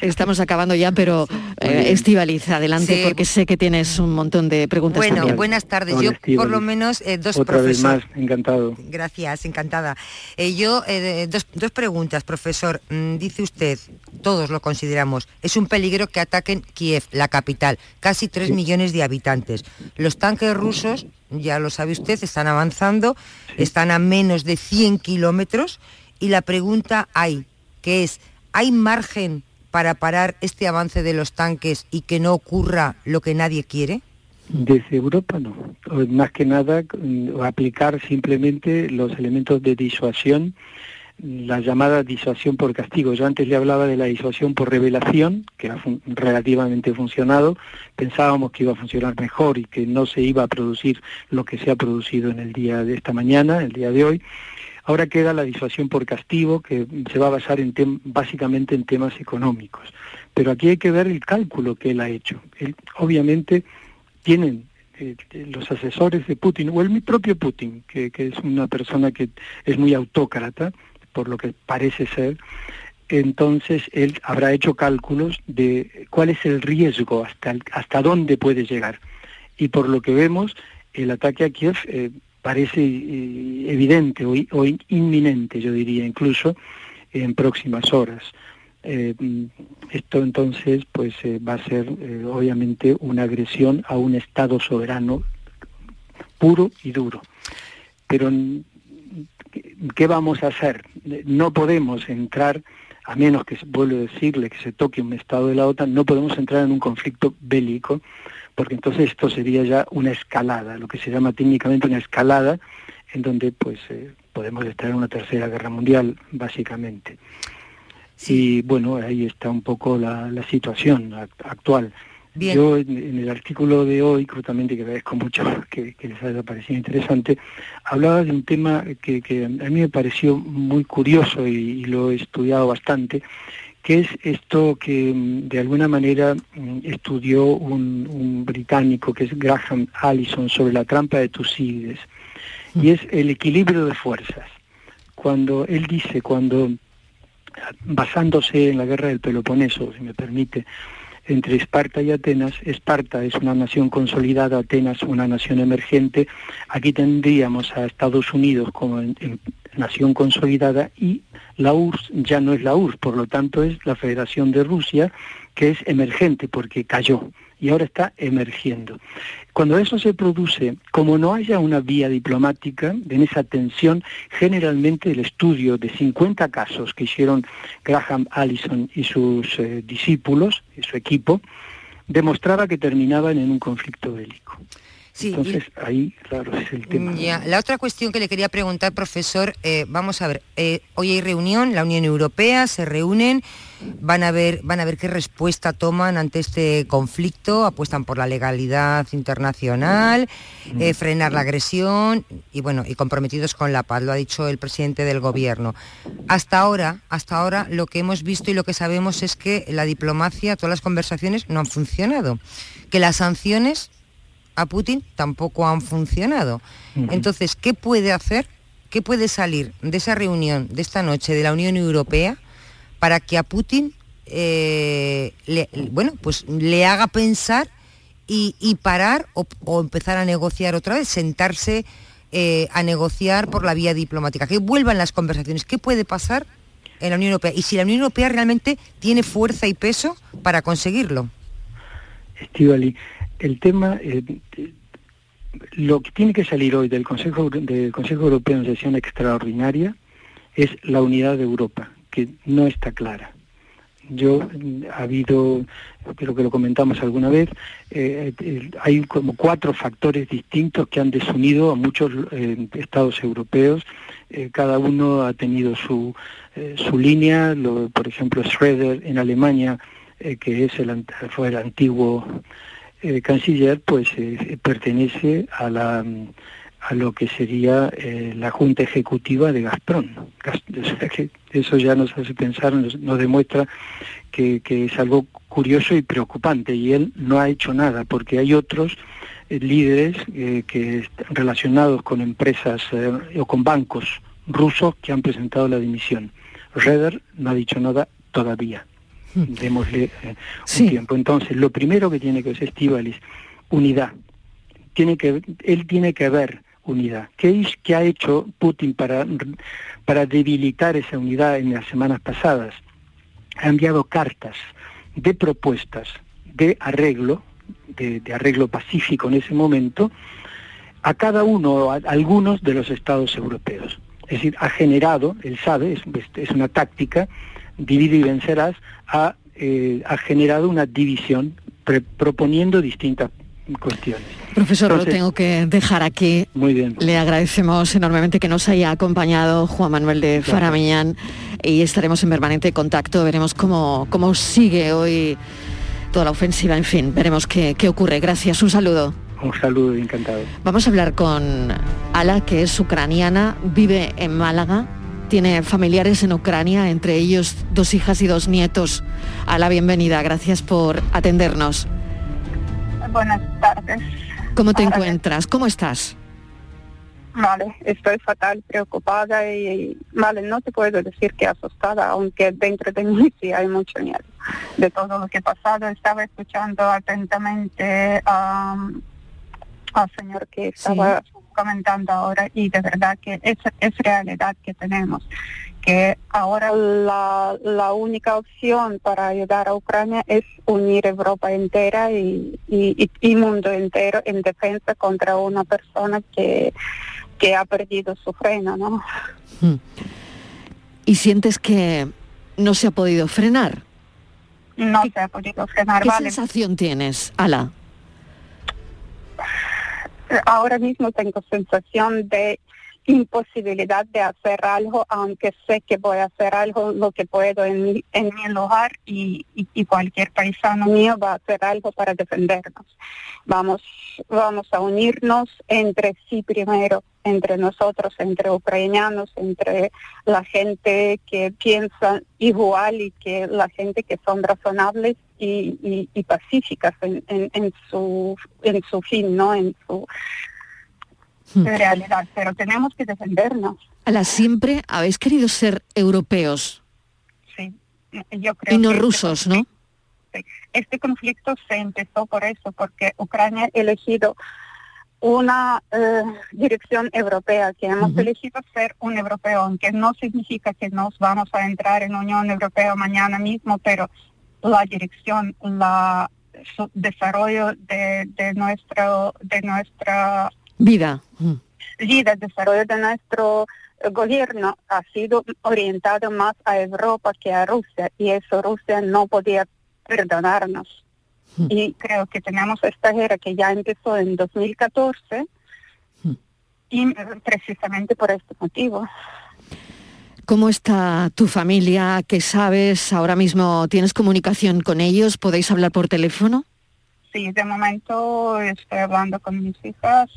Estamos acabando ya, pero eh, Estivaliz, adelante, porque sé que tienes un montón de preguntas. Bueno, buenas tardes. yo por lo menos eh, dos Otra vez más, encantado. Gracias, encantada. Eh, yo dos, dos, preguntas, profesor. Mm, dice usted, todos lo consideramos, es un peligro que ataquen Kiev, la capital, casi tres millones de habitantes. Los tanques rusos, ya lo sabe usted, están avanzando, están a menos de 100 kilómetros y la pregunta hay, que es, ¿hay margen para parar este avance de los tanques y que no ocurra lo que nadie quiere? Desde Europa no. Más que nada aplicar simplemente los elementos de disuasión, la llamada disuasión por castigo. Yo antes le hablaba de la disuasión por revelación, que ha relativamente funcionado. Pensábamos que iba a funcionar mejor y que no se iba a producir lo que se ha producido en el día de esta mañana, el día de hoy. Ahora queda la disuasión por castigo, que se va a basar en básicamente en temas económicos. Pero aquí hay que ver el cálculo que él ha hecho. obviamente tienen eh, los asesores de Putin, o el propio Putin, que, es una persona que es muy autócrata, por lo que parece ser, entonces él habrá hecho cálculos de cuál es el riesgo, hasta, hasta dónde puede llegar. Y por lo que vemos, el ataque a Kiev eh, parece eh, evidente o, inminente, yo diría, incluso en próximas horas. Eh, esto entonces pues va a ser obviamente una agresión a un Estado soberano puro y duro. Pero ¿qué vamos a hacer? No podemos entrar a menos que, vuelvo a decirle, que se toque un Estado de la OTAN, no podemos entrar en un conflicto bélico, porque entonces esto sería ya una escalada, lo que se llama técnicamente una escalada, en donde pues eh, podemos estar en una tercera guerra mundial, básicamente. Y bueno, ahí está un poco la situación actual. Yo en, el artículo de hoy, justamente que agradezco mucho que, les haya parecido interesante, hablaba de un tema que, a mí me pareció muy curioso y, lo he estudiado bastante, que es esto que mm, de alguna manera mm, estudió un, británico que es Graham Allison sobre la trampa de Tucídides, y es el equilibrio de fuerzas. Cuando él dice, cuando basándose en la guerra del Peloponeso, si me permite, entre Esparta y Atenas. Esparta es una nación consolidada, Atenas una nación emergente. Aquí tendríamos a Estados Unidos como nación consolidada y la URSS ya no es la URSS, por lo tanto es la Federación de Rusia, que es emergente porque cayó y ahora está emergiendo. Cuando eso se produce, como no haya una vía diplomática, en esa tensión, generalmente el estudio de 50 casos que hicieron Graham Allison y sus eh, discípulos, y su equipo, demostraba que terminaban en un conflicto bélico. Entonces, ahí, claro, es el tema. La otra cuestión que le quería preguntar, profesor, eh, vamos a ver, eh, hoy hay reunión, la Unión Europea, se reúnen, van a, ver, van a ver qué respuesta toman ante este conflicto, apuestan por la legalidad internacional, eh, frenar la agresión y, bueno, y comprometidos con la paz, lo ha dicho el presidente del gobierno. Hasta ahora, hasta ahora, lo que hemos visto y lo que sabemos es que la diplomacia, todas las conversaciones no han funcionado, que las sanciones a Putin tampoco han funcionado. Entonces, ¿qué puede hacer? ¿Qué puede salir de esa reunión de esta noche de la Unión Europea para que a Putin eh, le, bueno, pues le haga pensar y, parar o, empezar a negociar otra vez, sentarse eh, a negociar por la vía diplomática, que vuelvan las conversaciones. ¿Qué puede pasar en la Unión Europea? Y si la Unión Europea realmente tiene fuerza y peso para conseguirlo. Estivali, el tema, eh, lo que tiene que salir hoy del Consejo, del Consejo Europeo en sesión extraordinaria es la unidad de Europa, que no está clara. Yo, ha habido, creo que lo comentamos alguna vez, eh, eh, hay como cuatro factores distintos que han desunido a muchos estados europeos. cada uno ha tenido su, su línea, por ejemplo, Schroeder en Alemania, que es el, fue el antiguo el canciller pues eh, pertenece a la a lo que sería eh, la Junta Ejecutiva de Gazprom. eso ya nos hace pensar, nos, demuestra que, es algo curioso y preocupante y él no ha hecho nada porque hay otros eh, líderes que relacionados con empresas o con bancos rusos que han presentado la dimisión. Reder no ha dicho nada todavía. Démosle eh, un tiempo. Entonces, lo primero que tiene que hacer es unidad. Tiene que, él tiene que ver unidad. ¿Qué, es, qué ha hecho Putin para, para debilitar esa unidad en las semanas pasadas? Ha enviado cartas de propuestas de arreglo, de, arreglo pacífico en ese momento, a cada uno, a algunos de los estados europeos. Es decir, ha generado, él sabe, es, es una táctica, divide y vencerás, ha, eh, ha generado una división proponiendo distintas cuestiones. Profesor, lo tengo que dejar aquí. Muy bien. Le agradecemos enormemente que nos haya acompañado Juan Manuel de Faramiñán y estaremos en permanente contacto. Veremos cómo, cómo sigue hoy toda la ofensiva. En fin, veremos qué, qué ocurre. Gracias. Un saludo. Un saludo, encantado. Vamos a hablar con Ala, que es ucraniana, vive en Málaga tiene familiares en Ucrania, entre ellos dos hijas y dos nietos. A la bienvenida, gracias por atendernos. Buenas tardes. ¿Cómo te encuentras? ¿Cómo estás? Vale, estoy fatal, preocupada y, vale, no te puedo decir que asustada, aunque dentro de mí sí hay mucho miedo de todo lo que ha pasado. Estaba escuchando atentamente al señor que estaba comentando ahora y de verdad que es, es realidad que tenemos que ahora la, la, única opción para ayudar a Ucrania es unir Europa entera y, y, y, mundo entero en defensa contra una persona que, que ha perdido su freno, ¿no? Hmm. ¿Y sientes que no se ha podido frenar? No se ha podido frenar. ¿Qué sensación tienes, Ala? Ahora mismo tengo sensación de imposibilidad de hacer algo, aunque sé que voy a hacer algo lo que puedo en mi, en mi lugar y, y, cualquier paisano mío va a hacer algo para defendernos. Vamos, vamos a unirnos entre sí primero, entre nosotros, entre ucranianos, entre la gente que piensa igual y que la gente que son razonables y, y, pacíficas en, en, en, su en su fin, ¿no? En su Hmm. realidad, pero tenemos que defendernos. A la siempre habéis querido ser europeos. Sí, yo creo. Y no este rusos, ¿no? Este conflicto se empezó por eso, porque Ucrania ha elegido una eh, dirección europea, que hemos elegido ser un europeo, aunque no significa que nos vamos a entrar en Unión Europea mañana mismo, pero la dirección, la desarrollo de, de nuestro de nuestra Vida. Vida, el desarrollo de nuestro eh, gobierno ha sido orientado más a Europa que a Rusia y eso Rusia no podía perdonarnos. Y creo que tenemos esta guerra que ya empezó en 2014 y precisamente por este motivo. ¿Cómo está tu familia? ¿Qué sabes? ¿Ahora mismo tienes comunicación con ellos? ¿Podéis hablar por teléfono? Sí, de momento estoy hablando con mis hijas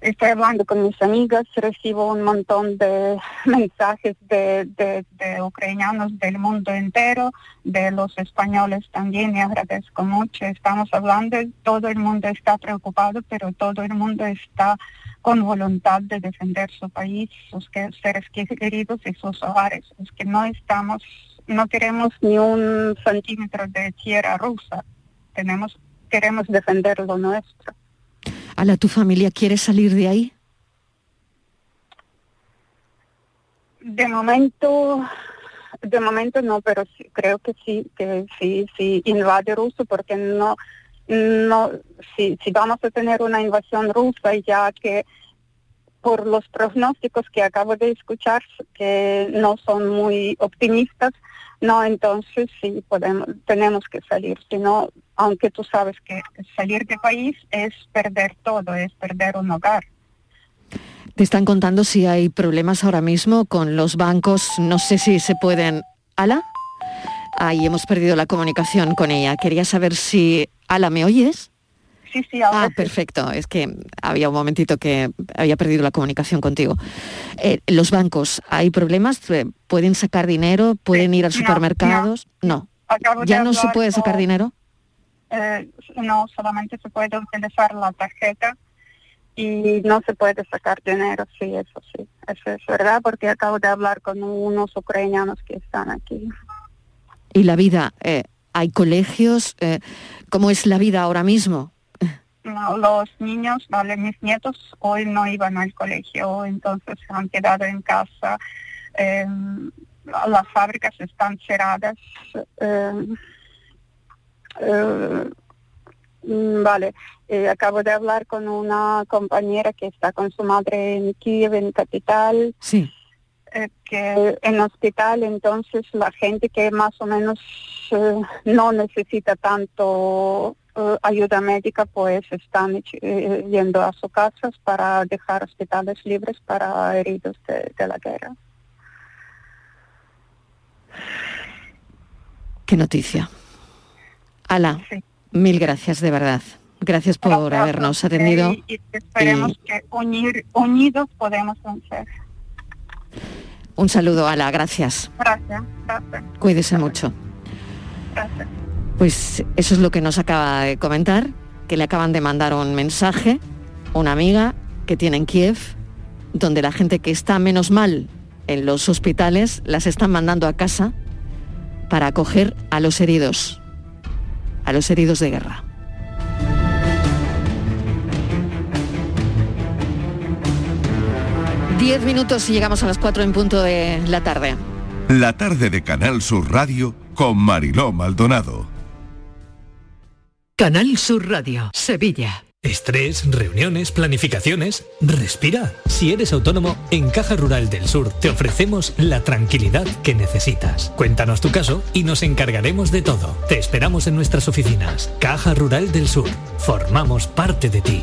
estoy hablando con mis amigas, recibo un montón de mensajes de, de, ucranianos del mundo entero, de los españoles también, y agradezco mucho. Estamos hablando, todo el mundo está preocupado, pero todo el mundo está con voluntad de defender su país, sus seres queridos y sus hogares. Es que no estamos, no queremos ni un centímetro de tierra rusa, tenemos, queremos defender lo nuestro. ¿A tu familia quiere salir de ahí? De momento, de momento no, pero creo que sí, que sí, sí invade ruso porque no, no, si, si vamos a tener una invasión rusa ya que por los pronósticos que acabo de escuchar, que no son muy optimistas, no, entonces sí podemos, tenemos que salir, sino, aunque tú sabes que salir de país es perder todo, es perder un hogar. Te están contando si hay problemas ahora mismo con los bancos, no sé si se pueden... ¿Ala? Ahí hemos perdido la comunicación con ella. Quería saber si... Ala, ¿me oyes? Sí, sí, Ah, perfecto. Es que había un momentito que había perdido la comunicación contigo. Eh, ¿Los bancos hay problemas? Eh, ¿Pueden sacar dinero? ¿Pueden ir a supermercados? No. ¿Ya no se puede sacar dinero? Eh, no, solamente se puede utilizar la tarjeta y no se puede sacar dinero, sí, eso sí. Eso es verdad, porque acabo de hablar con unos ucranianos que están aquí. ¿Y la vida? ¿Hay colegios? ¿Cómo es la vida ahora mismo? Los niños, vale, mis nietos hoy no iban al colegio, entonces se han quedado en casa. Em, las fábricas están cerradas. Em, mm, vale, eh, acabo de hablar con una compañera que está con su madre en Kiev, en capital. Sí. Eh, que en hospital entonces la gente que más o menos no necesita tanto eh, ayuda médica pues están eh, yendo a sus casas para dejar hospitales libres para heridos de, la guerra. Qué noticia. Ala, mil gracias de verdad. Gracias por habernos atendido. Y, esperemos que unidos podemos vencer. Un saludo, Ala, gracias. Gracias, gracias. Cuídese mucho. Gracias. Pues eso es lo que nos acaba de comentar, que le acaban de mandar un mensaje, una amiga que tiene en Kiev donde la gente que está menos mal en los hospitales las están mandando a casa para acoger a los heridos, a los heridos de guerra. Diez minutos y llegamos a las cuatro en punto de la tarde. La tarde de Canal Sur Radio con Mariló Maldonado. Canal Sur Radio, Sevilla. Estrés, reuniones, planificaciones. Respira. Si eres autónomo, en Caja Rural del Sur te ofrecemos la tranquilidad que necesitas. Cuéntanos tu caso y nos encargaremos de todo. Te esperamos en nuestras oficinas. Caja Rural del Sur. Formamos parte de ti.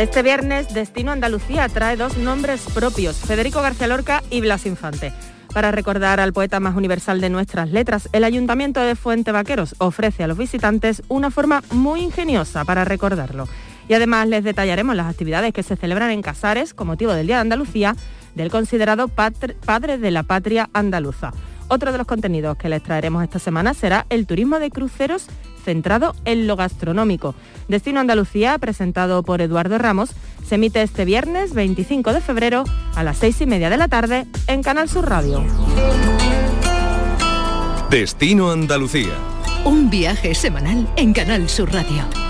Este viernes, Destino Andalucía trae dos nombres propios, Federico García Lorca y Blas Infante. Para recordar al poeta más universal de nuestras letras, el Ayuntamiento de Fuente Vaqueros ofrece a los visitantes una forma muy ingeniosa para recordarlo. Y además les detallaremos las actividades que se celebran en Casares con motivo del Día de Andalucía del considerado padre de la patria andaluza. Otro de los contenidos que les traeremos esta semana será el turismo de cruceros centrado en lo gastronómico. Destino Andalucía, presentado por Eduardo Ramos, se emite este viernes 25 de febrero a las seis y media de la tarde en Canal Sur Radio. Destino Andalucía. Un viaje semanal en Canal Sur Radio.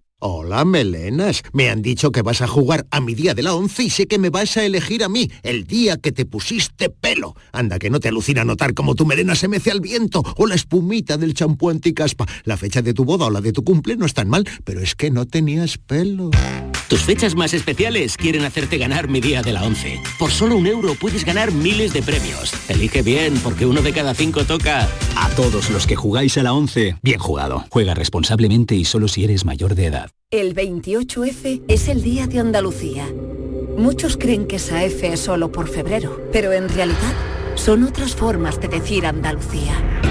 Hola, melenas. Me han dicho que vas a jugar a mi día de la once y sé que me vas a elegir a mí, el día que te pusiste pelo. Anda, que no te alucina notar cómo tu melena se mece al viento o la espumita del champú anticaspa. La fecha de tu boda o la de tu cumple no es tan mal, pero es que no tenías pelo. Tus fechas más especiales quieren hacerte ganar mi día de la once. Por solo un euro puedes ganar miles de premios. Elige bien, porque uno de cada cinco toca. A todos los que jugáis a la once, bien jugado. Juega responsablemente y solo si eres mayor de edad. El 28F es el Día de Andalucía. Muchos creen que esa F es solo por febrero, pero en realidad son otras formas de decir Andalucía.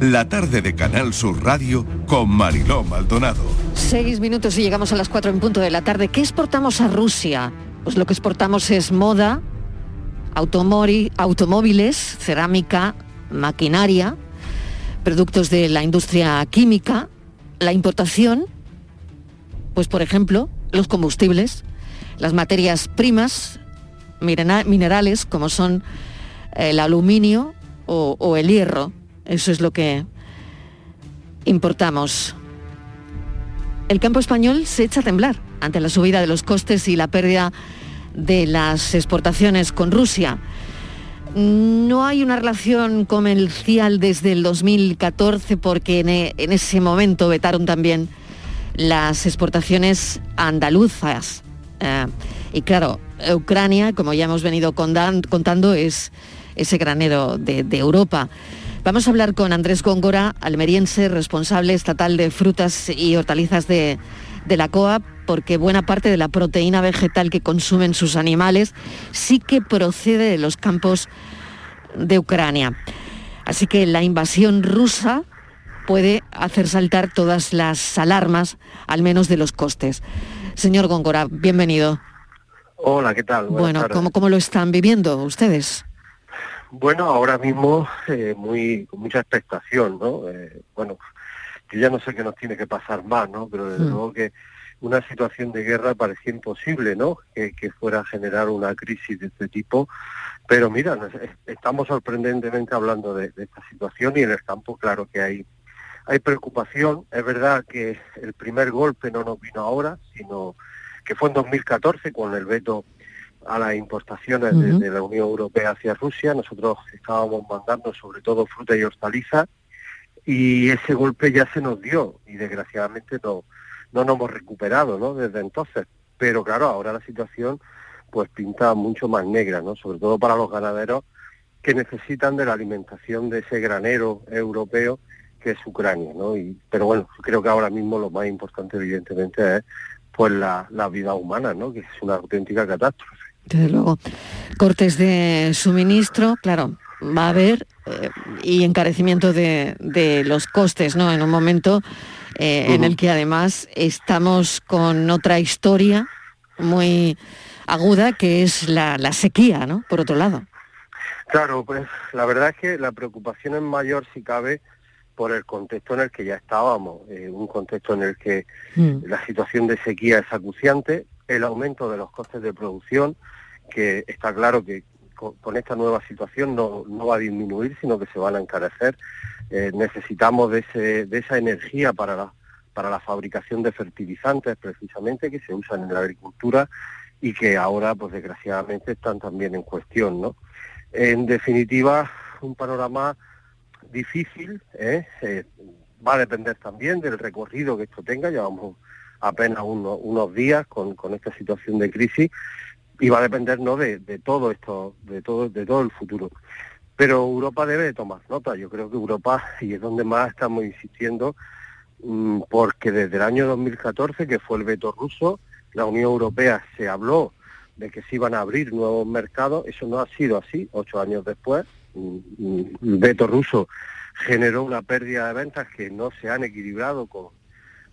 La tarde de Canal Sur Radio con Mariló Maldonado. Seis minutos y llegamos a las cuatro en punto de la tarde. ¿Qué exportamos a Rusia? Pues lo que exportamos es moda, automóviles, cerámica, maquinaria, productos de la industria química, la importación, pues por ejemplo, los combustibles, las materias primas, minerales como son el aluminio o, o el hierro. Eso es lo que importamos. El campo español se echa a temblar ante la subida de los costes y la pérdida de las exportaciones con Rusia. No hay una relación comercial desde el 2014 porque e, en, ese momento vetaron también las exportaciones andaluzas. Eh, y claro, Ucrania, como ya hemos venido contando, es ese granero de, Europa. Vamos a hablar con Andrés Góngora, almeriense, responsable estatal de frutas y hortalizas de, de la COA, porque buena parte de la proteína vegetal que consumen sus animales sí que procede de los campos de Ucrania. Así que la invasión rusa puede hacer saltar todas las alarmas, al menos de los costes. Señor Góngora, bienvenido. Hola, ¿qué tal? bueno, ¿cómo, ¿cómo, lo están viviendo ustedes? Bueno, ahora mismo eh, muy con mucha expectación, ¿no? Eh, bueno, yo ya no sé qué nos tiene que pasar más, ¿no? Pero desde hmm. luego que una situación de guerra parecía imposible, ¿no? Que, fuera a generar una crisis de este tipo. Pero mira, estamos sorprendentemente hablando de, esta situación y en el campo, claro que hay, hay preocupación. Es verdad que el primer golpe no nos vino ahora, sino que fue en 2014 con el veto a las importaciones de, la Unión Europea hacia Rusia. Nosotros estábamos mandando sobre todo fruta y hortalizas y ese golpe ya se nos dio y desgraciadamente no, no nos hemos recuperado ¿no? desde entonces. Pero claro, ahora la situación pues pinta mucho más negra, ¿no? sobre todo para los ganaderos que necesitan de la alimentación de ese granero europeo que es Ucrania. ¿no? Y, pero bueno, creo que ahora mismo lo más importante evidentemente es pues la, vida humana, ¿no? que es una auténtica catástrofe. Desde luego, cortes de suministro, claro, va a haber eh, y encarecimiento de, de, los costes, ¿no? En un momento eh, en el que además estamos con otra historia muy aguda que es la, sequía, ¿no? Por otro lado. Claro, pues la verdad es que la preocupación es mayor si cabe por el contexto en el que ya estábamos, eh, un contexto en el que mm. la situación de sequía es acuciante, el aumento de los costes de producción, que está claro que con, esta nueva situación no, no, va a disminuir, sino que se van a encarecer. Eh, necesitamos de, ese, de esa energía para la, para la fabricación de fertilizantes, precisamente, que se usan en la agricultura y que ahora, pues desgraciadamente, están también en cuestión. ¿no? En definitiva, un panorama difícil, ¿eh? Eh, va a depender también del recorrido que esto tenga, llevamos apenas unos días con, con esta situación de crisis, y va a depender ¿no? de, todo esto, de todo, de todo el futuro. Pero Europa debe tomar nota. Yo creo que Europa, y es donde más estamos insistiendo, mm, porque desde el año 2014, que fue el veto ruso, la Unión Europea se habló de que se iban a abrir nuevos mercados. Eso no ha sido así. Ocho años después, mm, mm, el veto ruso generó una pérdida de ventas que no se han equilibrado con,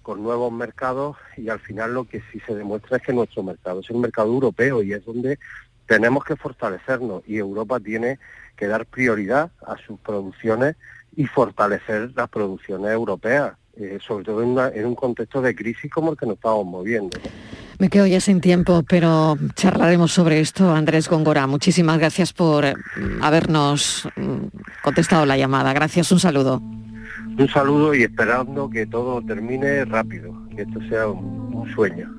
con nuevos mercados y al final lo que sí se demuestra es que nuestro mercado es un mercado europeo y es donde tenemos que fortalecernos y Europa tiene que dar prioridad a sus producciones y fortalecer las producciones europeas, eh, sobre todo en, un contexto de crisis como el que nos estamos moviendo. Me quedo ya sin tiempo, pero charlaremos sobre esto. Andrés Góngora, muchísimas gracias por eh, habernos mm, contestado la llamada. Gracias, un saludo. Un saludo y esperando que todo termine rápido, que esto sea un, sueño.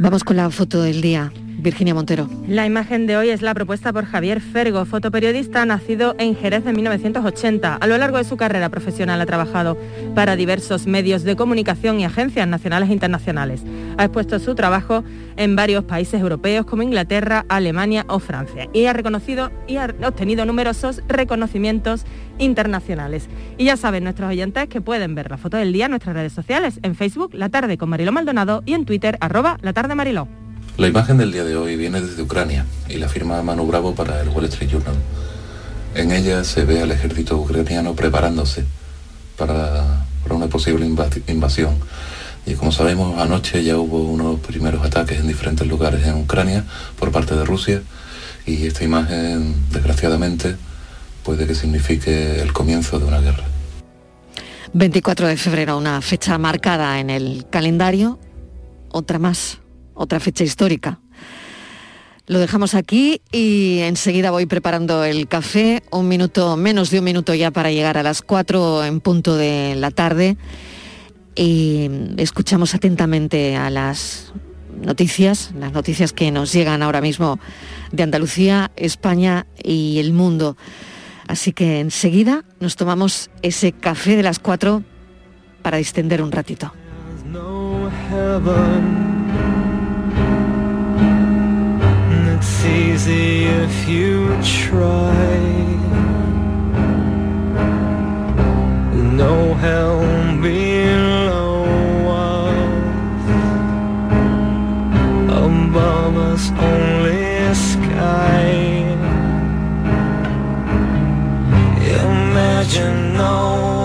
Vamos con la foto del día. Virginia Montero. La imagen de hoy es la propuesta por Javier Fergo, fotoperiodista nacido en Jerez en 1980. A lo largo de su carrera profesional ha trabajado para diversos medios de comunicación y agencias nacionales e internacionales. Ha expuesto su trabajo en varios países europeos como Inglaterra, Alemania o Francia y ha reconocido y ha obtenido numerosos reconocimientos internacionales. Y ya saben nuestros oyentes que pueden ver la foto del día en nuestras redes sociales, en Facebook La Tarde con Mariló Maldonado y en Twitter arroba La Tarde Mariló. La imagen del día de hoy viene desde Ucrania y la firma Manu Bravo para el Wall Street Journal. En ella se ve al ejército ucraniano preparándose para, una posible invasión. Y como sabemos, anoche ya hubo unos primeros ataques en diferentes lugares en Ucrania por parte de Rusia y esta imagen, desgraciadamente, puede que signifique el comienzo de una guerra. 24 de febrero, una fecha marcada en el calendario, otra más otra fecha histórica. Lo dejamos aquí y enseguida voy preparando el café, un minuto, menos de un minuto ya para llegar a las 4 en punto de la tarde. Y escuchamos atentamente a las noticias, las noticias que nos llegan ahora mismo de Andalucía, España y el mundo. Así que enseguida nos tomamos ese café de las cuatro para distender un ratito. It's easy if you try. No hell below us, above us only sky. Imagine no.